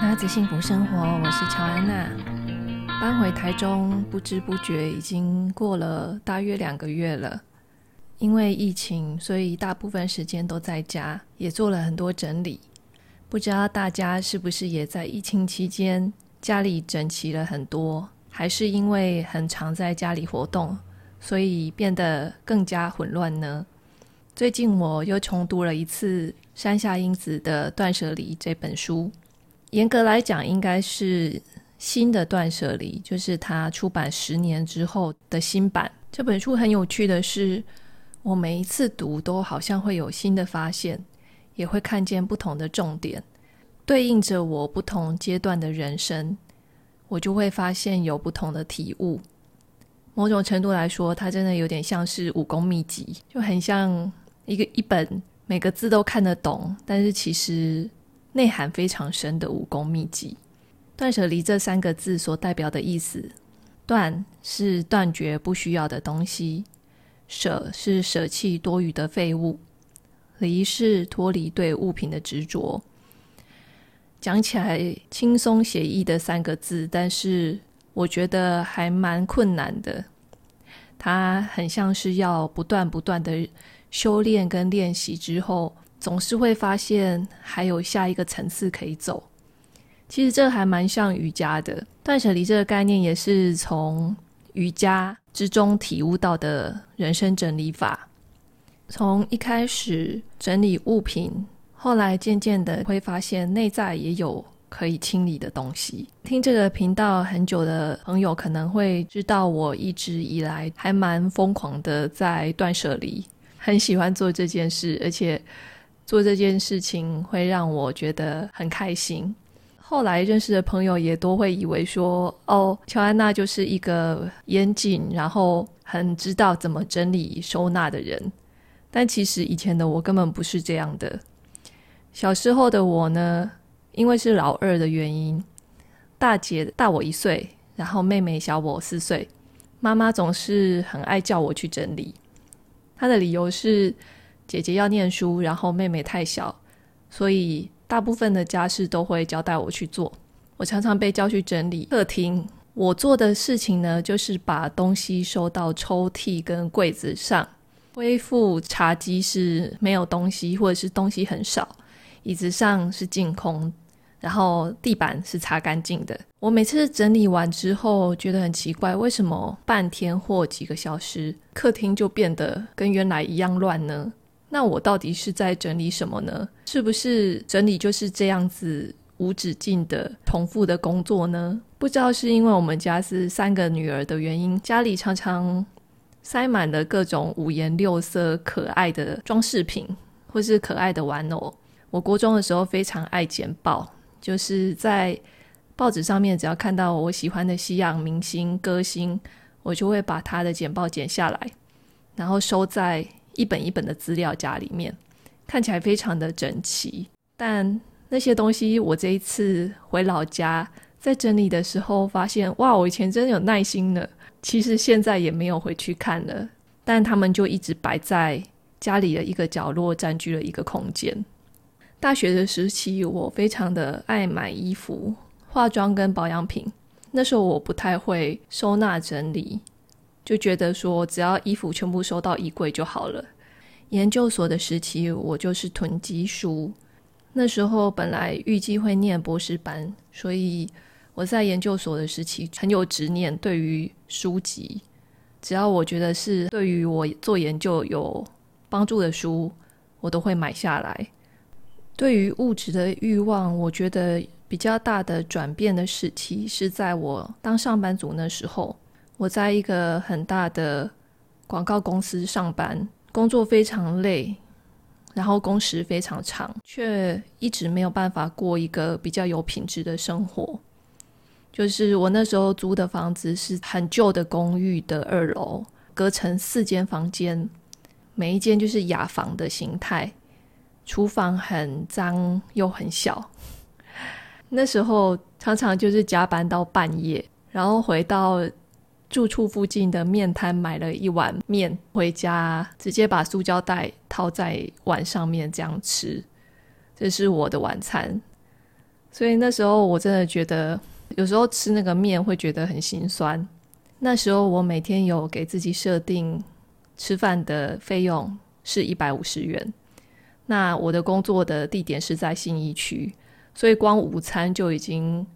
娜子幸福生活，我是乔安娜。搬回台中，不知不觉已经过了大约两个月了。因为疫情，所以大部分时间都在家，也做了很多整理。不知道大家是不是也在疫情期间家里整齐了很多，还是因为很常在家里活动，所以变得更加混乱呢？最近我又重读了一次山下英子的《断舍离》这本书。严格来讲，应该是新的断舍离，就是他出版十年之后的新版。这本书很有趣的是，我每一次读都好像会有新的发现，也会看见不同的重点，对应着我不同阶段的人生，我就会发现有不同的体悟。某种程度来说，它真的有点像是武功秘籍，就很像一个一本每个字都看得懂，但是其实。内涵非常深的武功秘籍。断舍离这三个字所代表的意思：断是断绝不需要的东西，舍是舍弃多余的废物，离是脱离对物品的执着。讲起来轻松写意的三个字，但是我觉得还蛮困难的。它很像是要不断不断的修炼跟练习之后。总是会发现还有下一个层次可以走。其实这还蛮像瑜伽的，断舍离这个概念也是从瑜伽之中体悟到的人生整理法。从一开始整理物品，后来渐渐的会发现内在也有可以清理的东西。听这个频道很久的朋友可能会知道，我一直以来还蛮疯狂的在断舍离，很喜欢做这件事，而且。做这件事情会让我觉得很开心。后来认识的朋友也都会以为说：“哦，乔安娜就是一个严谨，然后很知道怎么整理收纳的人。”但其实以前的我根本不是这样的。小时候的我呢，因为是老二的原因，大姐大我一岁，然后妹妹小我四岁，妈妈总是很爱叫我去整理。她的理由是，姐姐要念书，然后妹妹太小，所以大部分的家事都会交代我去做。我常常被叫去整理客厅。我做的事情呢，就是把东西收到抽屉跟柜子上，恢复茶几是没有东西，或者是东西很少，椅子上是净空，然后地板是擦干净的。我每次整理完之后，觉得很奇怪，为什么半天或几个小时，客厅就变得跟原来一样乱呢？那我到底是在整理什么呢？是不是整理就是这样子无止境的重复的工作呢？不知道是因为我们家是三个女儿的原因，家里常常塞满了各种五颜六色、可爱的装饰品，或是可爱的玩偶。我国中的时候非常爱剪报，就是在报纸上面只要看到我喜欢的西洋明星、歌星，我就会把他的剪报剪下来，然后收在。一本一本的资料夹里面，看起来非常的整齐。但那些东西，我这一次回老家在整理的时候，发现哇，我以前真的有耐心呢。其实现在也没有回去看了，但他们就一直摆在家里的一个角落，占据了一个空间。大学的时期，我非常的爱买衣服、化妆跟保养品。那时候我不太会收纳整理。就觉得说，只要衣服全部收到衣柜就好了。研究所的时期，我就是囤积书。那时候本来预计会念博士班，所以我在研究所的时期很有执念，对于书籍，只要我觉得是对于我做研究有帮助的书，我都会买下来。对于物质的欲望，我觉得比较大的转变的时期是在我当上班族那时候。我在一个很大的广告公司上班，工作非常累，然后工时非常长，却一直没有办法过一个比较有品质的生活。就是我那时候租的房子是很旧的公寓的二楼，隔成四间房间，每一间就是雅房的形态，厨房很脏又很小。那时候常常就是加班到半夜，然后回到。住处附近的面摊买了一碗面回家，直接把塑胶袋套在碗上面这样吃，这是我的晚餐。所以那时候我真的觉得，有时候吃那个面会觉得很心酸。那时候我每天有给自己设定吃饭的费用是一百五十元。那我的工作的地点是在信义区，所以光午餐就已经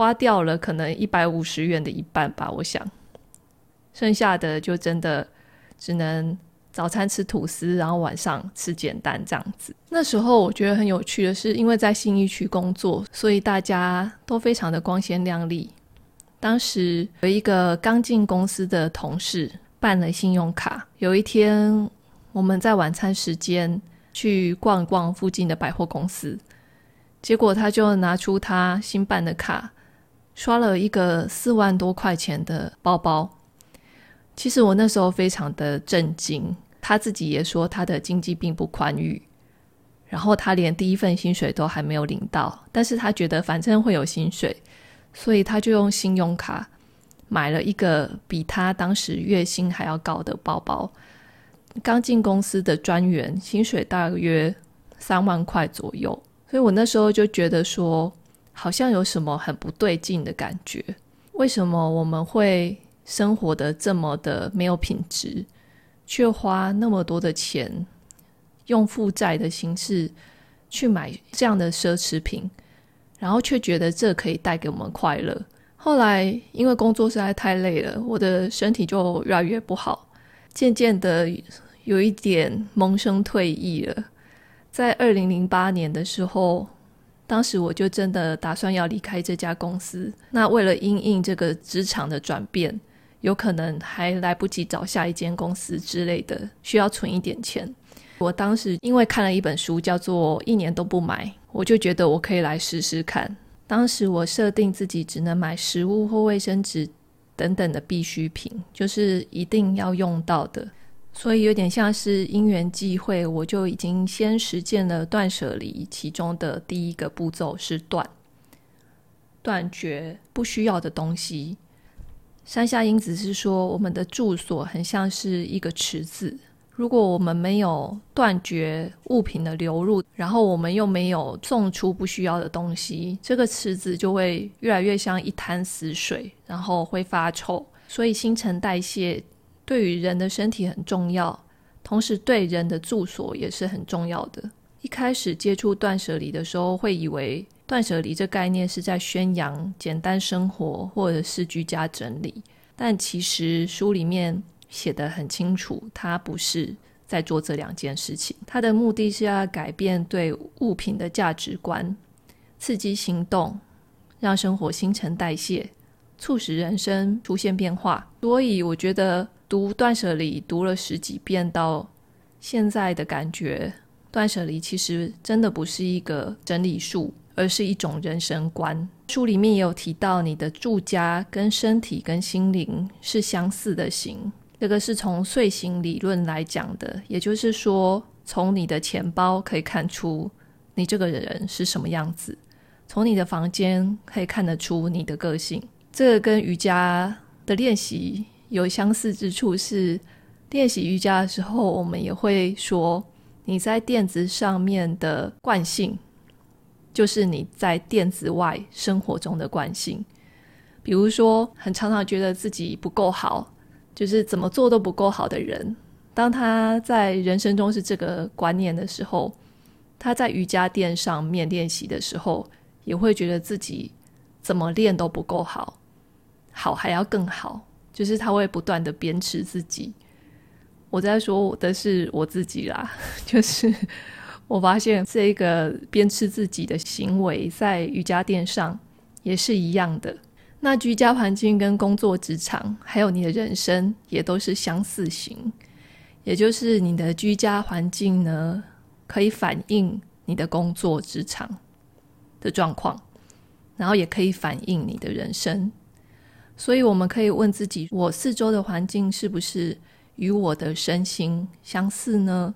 花掉了可能一百五十元的一半吧，我想。剩下的就真的只能早餐吃吐司，然后晚上吃简单这样子。那时候我觉得很有趣的是，因为在信义区工作，所以大家都非常的光鲜亮丽。当时有一个刚进公司的同事办了信用卡，有一天我们在晚餐时间去逛逛附近的百货公司，结果他就拿出他新办的卡，刷了一个四万多块钱的包包。其实我那时候非常的震惊，他自己也说他的经济并不宽裕，然后他连第一份薪水都还没有领到，但是他觉得反正会有薪水，所以他就用信用卡买了一个比他当时月薪还要高的包包。刚进公司的专员，薪水大约三万块左右，所以我那时候就觉得说，好像有什么很不对劲的感觉，为什么我们会？生活的这么的没有品质，却花那么多的钱，用负债的形式去买这样的奢侈品，然后却觉得这可以带给我们快乐。后来因为工作实在太累了，我的身体就越来越不好，渐渐的有一点萌生退役了。在二零零八年的时候。当时我就真的打算要离开这家公司，那为了因应这个职场的转变。有可能还来不及找下一间公司之类的，需要存一点钱。我当时因为看了一本书，叫做《一年都不买》，我就觉得我可以来试试看。当时我设定自己只能买食物或卫生纸等等的必需品，就是一定要用到的。所以有点像是因缘际会，我就已经先实践了断舍离，其中的第一个步骤是断，断绝不需要的东西。山下英子是说，我们的住所很像是一个池子，如果我们没有断绝物品的流入，然后我们又没有送出不需要的东西，这个池子就会越来越像一滩死水，然后会发臭。所以新陈代谢对于人的身体很重要，同时对人的住所也是很重要的。一开始接触断舍离的时候，会以为。断舍离这概念是在宣扬简单生活，或者是居家整理，但其实书里面写得很清楚，它不是在做这两件事情。它的目的是要改变对物品的价值观，刺激行动，让生活新陈代谢，促使人生出现变化。所以我觉得读断舍离读了十几遍到现在的感觉，断舍离其实真的不是一个整理术。而是一种人生观。书里面也有提到，你的住家跟身体跟心灵是相似的形。这个是从碎形理论来讲的，也就是说，从你的钱包可以看出你这个人是什么样子，从你的房间可以看得出你的个性。这个跟瑜伽的练习有相似之处是，练习瑜伽的时候，我们也会说你在垫子上面的惯性。就是你在垫子外生活中的惯性，比如说，很常常觉得自己不够好，就是怎么做都不够好的人，当他在人生中是这个观念的时候，他在瑜伽垫上面练习的时候，也会觉得自己怎么练都不够好，好还要更好，就是他会不断的鞭笞自己。我在说的是我自己啦，就是。我发现这个鞭笞自己的行为，在瑜伽垫上也是一样的。那居家环境跟工作职场，还有你的人生，也都是相似型。也就是你的居家环境呢，可以反映你的工作职场的状况，然后也可以反映你的人生。所以我们可以问自己：我四周的环境是不是与我的身心相似呢？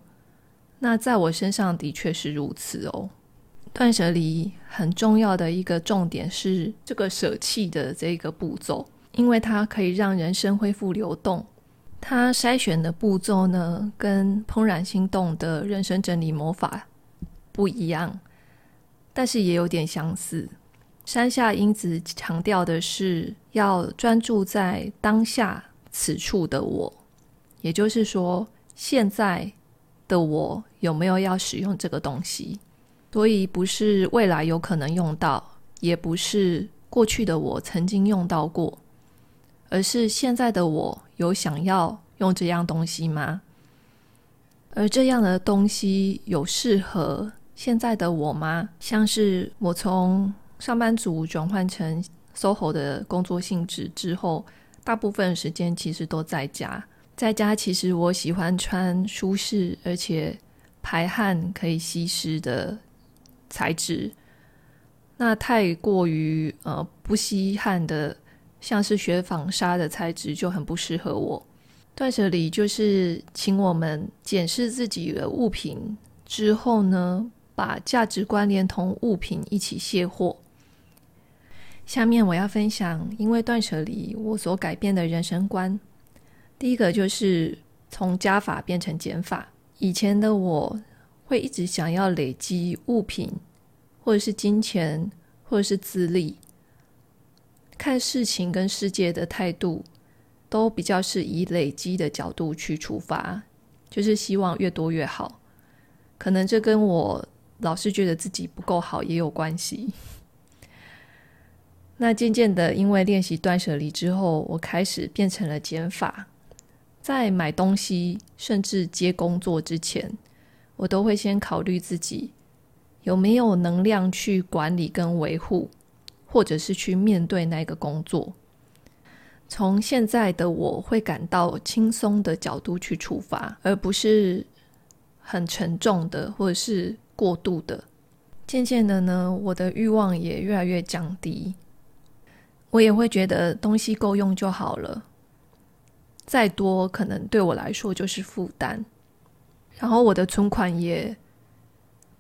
那在我身上的确是如此哦。断舍离很重要的一个重点是这个舍弃的这个步骤，因为它可以让人生恢复流动。它筛选的步骤呢，跟怦然心动的人生整理魔法不一样。但是也有点相似。山下英子强调的是要专注在当下此处的我，也就是说，现在的我有没有要使用这个东西？所以不是未来有可能用到，也不是过去的我曾经用到过，而是现在的我有想要用这样东西吗？而这样的东西有适合现在的我吗？像是我从上班族转换成 SOHO 的工作性质之后，大部分时间其实都在家。在家其实我喜欢穿舒适而且排汗可以吸湿的材质。那太过于呃不吸汗的，像是雪纺纱的材质就很不适合我。断舍离就是请我们检视自己的物品之后呢，把价值观连同物品一起卸货。下面我要分享，因为断舍离我所改变的人生观。第一个就是从加法变成减法。以前的我会一直想要累积物品，或者是金钱，或者是资历，看事情跟世界的态度。都比较是以累积的角度去出发，就是希望越多越好。可能这跟我老是觉得自己不够好也有关系。那渐渐的，因为练习断舍离之后，我开始变成了减法。在买东西甚至接工作之前，我都会先考虑自己有没有能量去管理跟维护，或者是去面对那个工作。从现在的我会感到轻松的角度去出发，而不是很沉重的或者是过度的。渐渐的呢，我的欲望也越来越降低，我也会觉得东西够用就好了，再多可能对我来说就是负担。然后我的存款也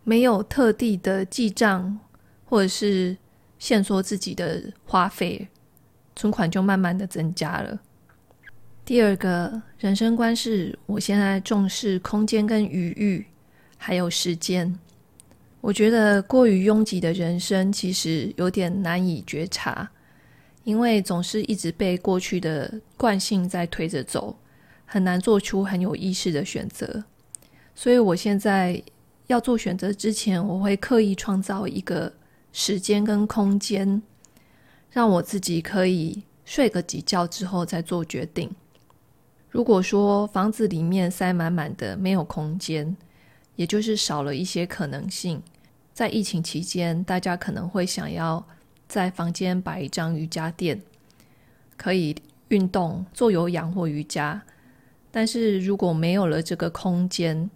没有特地的记账，或者是限缩自己的花费。存款就慢慢的增加了。第二个人生观是我现在重视空间跟余裕，还有时间。我觉得过于拥挤的人生其实有点难以觉察，因为总是一直被过去的惯性在推着走，很难做出很有意识的选择。所以我现在要做选择之前，我会刻意创造一个时间跟空间。让我自己可以睡个几觉之后再做决定。如果说房子里面塞满满的没有空间，也就是少了一些可能性。在疫情期间，大家可能会想要在房间摆一张瑜伽垫，可以运动、做有氧或瑜伽。但是如果没有了这个空间，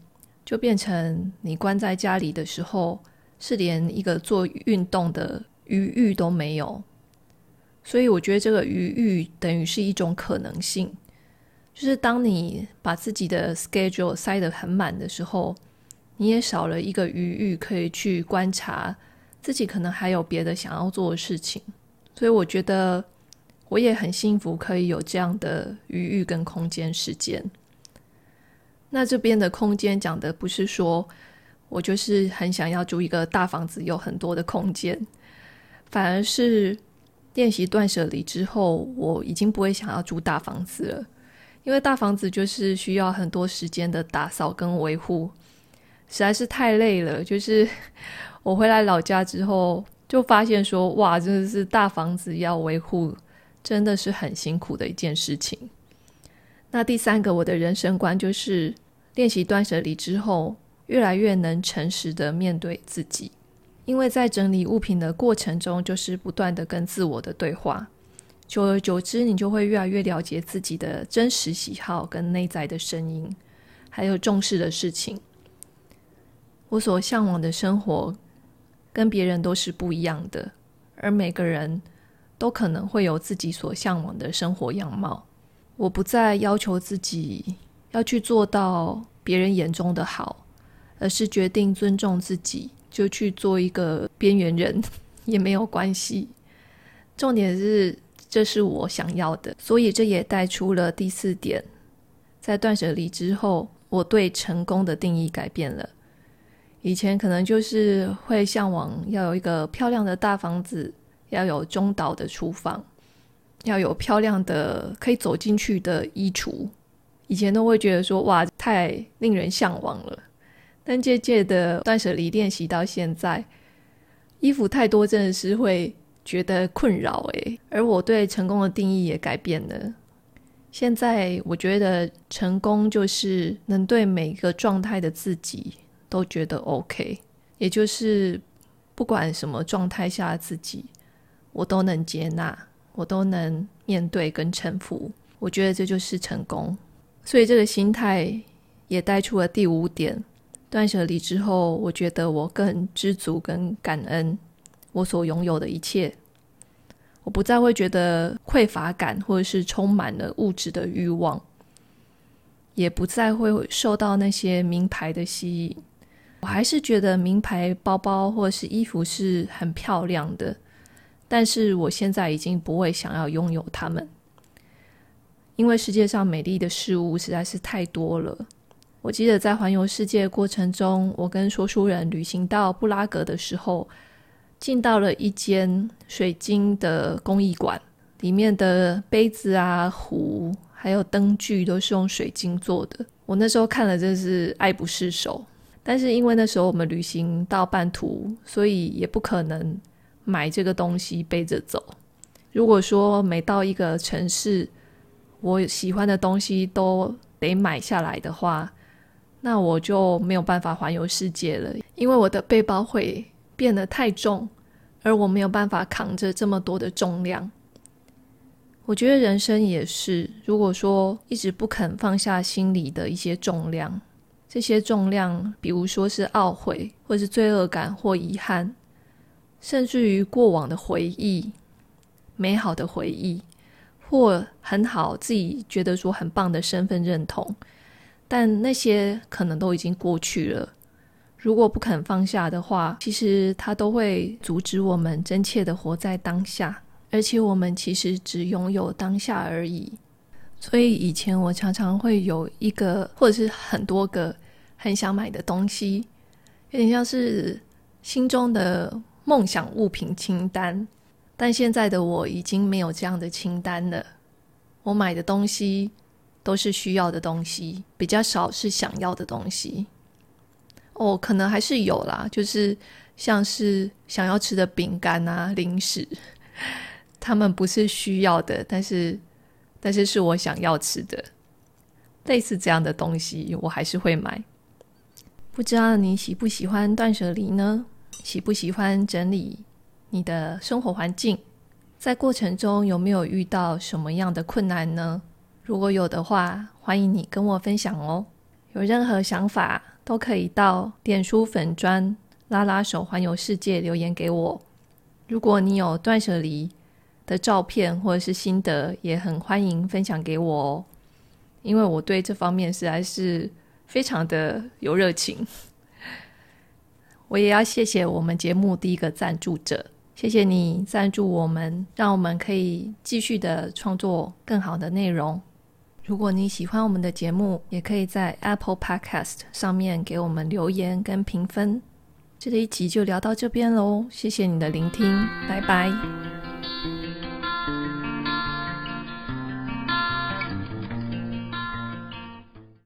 就变成你关在家里的时候，是连一个做运动的余裕都没有。所以我觉得这个余裕等于是一种可能性，就是当你把自己的 schedule 塞得很满的时候，你也少了一个余裕可以去观察自己可能还有别的想要做的事情。所以我觉得我也很幸福，可以有这样的余裕跟空间时间。那这边的空间讲的不是说我就是很想要住一个大房子，有很多的空间，反而是。练习断舍离之后，我已经不会想要住大房子了，因为大房子就是需要很多时间的打扫跟维护，实在是太累了。就是我回来老家之后，就发现说，哇，真的是大房子要维护，真的是很辛苦的一件事情。那第三个，我的人生观就是练习断舍离之后，越来越能诚实的面对自己。因为在整理物品的过程中，就是不断的跟自我的对话，久而久之，你就会越来越了解自己的真实喜好跟内在的声音，还有重视的事情。我所向往的生活跟别人都是不一样的，而每个人都可能会有自己所向往的生活样貌。我不再要求自己要去做到别人眼中的好，而是决定尊重自己。就去做一个边缘人也没有关系，重点是这是我想要的，所以这也带出了第四点，在断舍离之后，我对成功的定义改变了，以前可能就是会向往要有一个漂亮的大房子，要有中岛的厨房，要有漂亮的可以走进去的衣橱。以前都会觉得说哇，太令人向往了。但渐渐的断舍离练习到现在，衣服太多真的是会觉得困扰诶。而我对成功的定义也改变了。现在我觉得成功就是能对每个状态的自己都觉得 OK，也就是不管什么状态下自己，我都能接纳，我都能面对跟臣服。我觉得这就是成功。所以这个心态也带出了第五点：断舍离之后，我觉得我更知足跟感恩我所拥有的一切。我不再会觉得匮乏感，或者是充满了物质的欲望，也不再会受到那些名牌的吸引。我还是觉得名牌包包或是衣服是很漂亮的，但是我现在已经不会想要拥有它们，因为世界上美丽的事物实在是太多了。我记得在环游世界过程中，我跟说书人旅行到布拉格的时候。进到了一间水晶的工艺馆，里面的杯子啊、壶，还有灯具都是用水晶做的。我那时候看了真是爱不释手。但是因为那时候我们旅行到半途，所以也不可能买这个东西背着走。如果说每到一个城市，我喜欢的东西都得买下来的话，那我就没有办法环游世界了，因为我的背包会变得太重，而我没有办法扛着这么多的重量。我觉得人生也是，如果说一直不肯放下心里的一些重量，这些重量，比如说是懊悔，或是罪恶感，或遗憾，甚至于过往的回忆、美好的回忆，或很好自己觉得说很棒的身份认同，但那些可能都已经过去了。如果不肯放下的话，其实它都会阻止我们真切的活在当下，而且我们其实只拥有当下而已。所以以前我常常会有一个或者是很多个很想买的东西，有点像是心中的梦想物品清单。但现在的我已经没有这样的清单了，我买的东西都是需要的东西，比较少是想要的东西。哦，可能还是有啦，就是像是想要吃的饼干啊、零食，他们不是需要的，但是但是是我想要吃的，类似这样的东西，我还是会买。不知道你喜不喜欢断舍离呢？喜不喜欢整理你的生活环境？在过程中有没有遇到什么样的困难呢？如果有的话，欢迎你跟我分享哦。有任何想法，都可以到脸书粉专拉拉手环游世界留言给我。如果你有断舍离的照片或者是心得，也很欢迎分享给我哦。因为我对这方面实在是非常的有热情。我也要谢谢我们节目第一个赞助者，谢谢你赞助我们，让我们可以继续的创作更好的内容。如果你喜欢我们的节目，也可以在 Apple Podcast 上面给我们留言跟评分。这一集就聊到这边喽，谢谢你的聆听，拜拜。